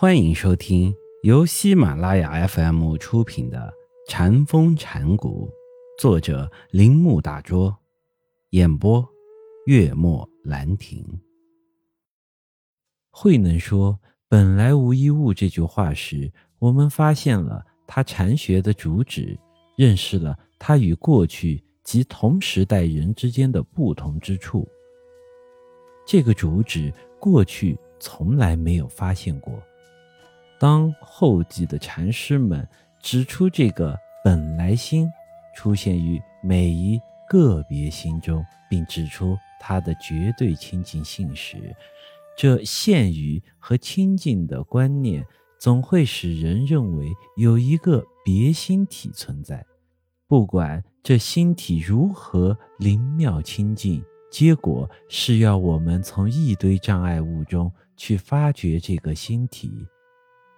欢迎收听由喜马拉雅 FM 出品的《禅风禅谷，作者铃木大拙，演播月末兰亭。慧能说“本来无一物”这句话时，我们发现了他禅学的主旨，认识了他与过去及同时代人之间的不同之处。这个主旨过去从来没有发现过。当后继的禅师们指出这个本来心出现于每一个别心中，并指出它的绝对清净性时，这现于和清净的观念总会使人认为有一个别心体存在。不管这心体如何灵妙清净，结果是要我们从一堆障碍物中去发掘这个心体。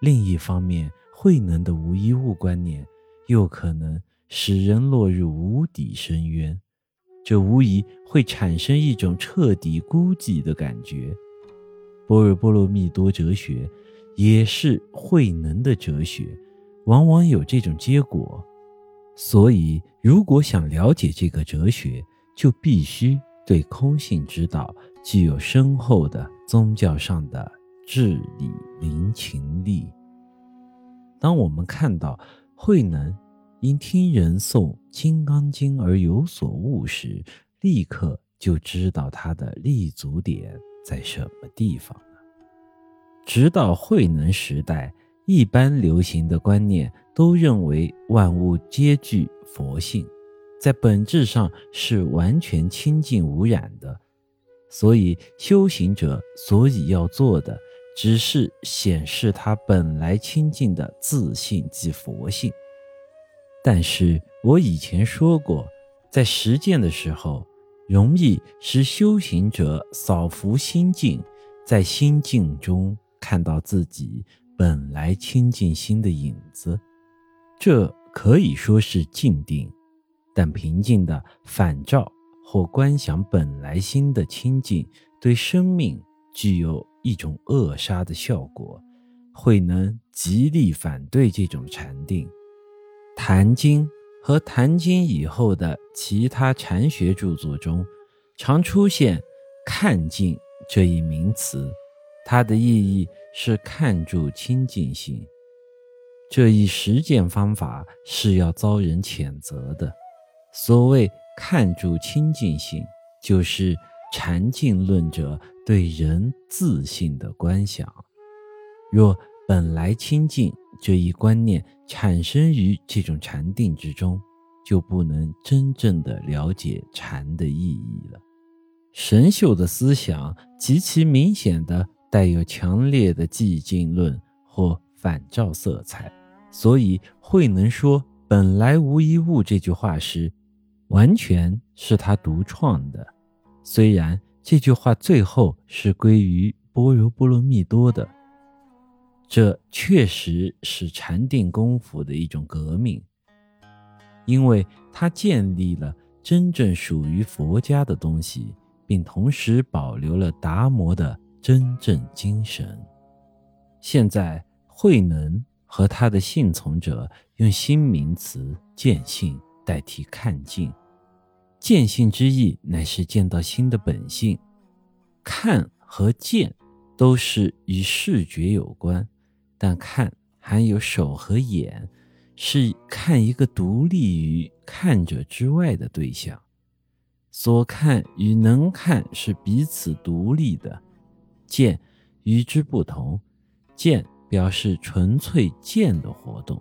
另一方面，慧能的无一物观念又可能使人落入无底深渊，这无疑会产生一种彻底孤寂的感觉。波若波罗蜜多哲学也是慧能的哲学，往往有这种结果。所以，如果想了解这个哲学，就必须对空性之道具有深厚的宗教上的。智理灵情力。当我们看到慧能因听人诵《金刚经》而有所悟时，立刻就知道他的立足点在什么地方了。直到慧能时代，一般流行的观念都认为万物皆具佛性，在本质上是完全清净无染的，所以修行者所以要做的。只是显示他本来清净的自信即佛性，但是我以前说过，在实践的时候，容易使修行者扫拂心境，在心境中看到自己本来清净心的影子，这可以说是静定，但平静的反照或观想本来心的清净，对生命具有。一种扼杀的效果，慧能极力反对这种禅定。《坛经》和《坛经》以后的其他禅学著作中，常出现“看境”这一名词，它的意义是看住清净心。这一实践方法是要遭人谴责的。所谓“看住清净心”，就是禅境论者。对人自信的观想，若本来清净这一观念产生于这种禅定之中，就不能真正的了解禅的意义了。神秀的思想极其明显的带有强烈的寂静论或反照色彩，所以慧能说“本来无一物”这句话时，完全是他独创的，虽然。这句话最后是归于般若波罗蜜多的，这确实是禅定功夫的一种革命，因为它建立了真正属于佛家的东西，并同时保留了达摩的真正精神。现在慧能和他的信从者用新名词“见性”代替“看境”。见性之意，乃是见到心的本性。看和见，都是与视觉有关，但看含有手和眼，是看一个独立于看者之外的对象。所看与能看是彼此独立的，见与之不同。见表示纯粹见的活动，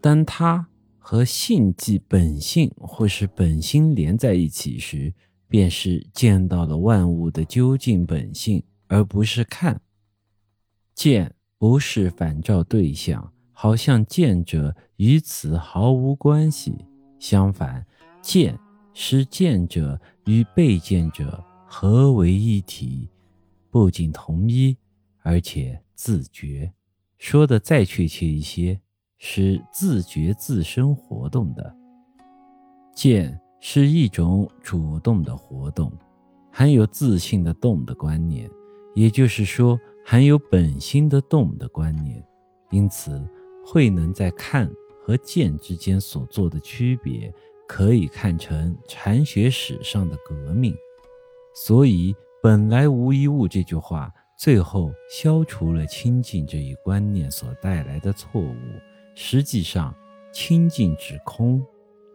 当它。和性即本性或是本心连在一起时，便是见到了万物的究竟本性，而不是看。见不是反照对象，好像见者与此毫无关系。相反，见是见者与被见者合为一体，不仅同一，而且自觉。说的再确切一些。是自觉自身活动的，见是一种主动的活动，含有自信的动的观念，也就是说，含有本心的动的观念，因此慧能在看和见之间所做的区别，可以看成禅学史上的革命。所以“本来无一物”这句话，最后消除了清净这一观念所带来的错误。实际上，清净指空，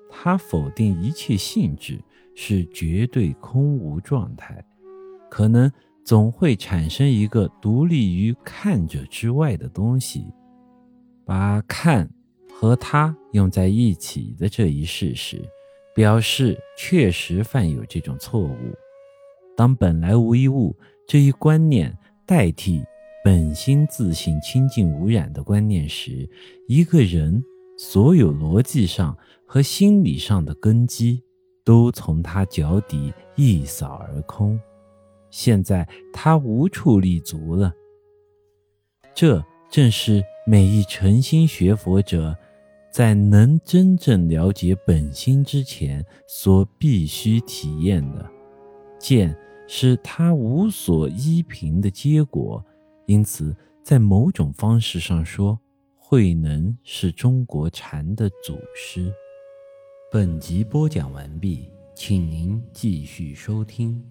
它否定一切性质，是绝对空无状态。可能总会产生一个独立于看者之外的东西，把看和它用在一起的这一事实，表示确实犯有这种错误。当本来无一物这一观念代替。本心自信清净无染的观念时，一个人所有逻辑上和心理上的根基都从他脚底一扫而空。现在他无处立足了。这正是每一诚心学佛者在能真正了解本心之前所必须体验的。见是他无所依凭的结果。因此，在某种方式上说，慧能是中国禅的祖师。本集播讲完毕，请您继续收听。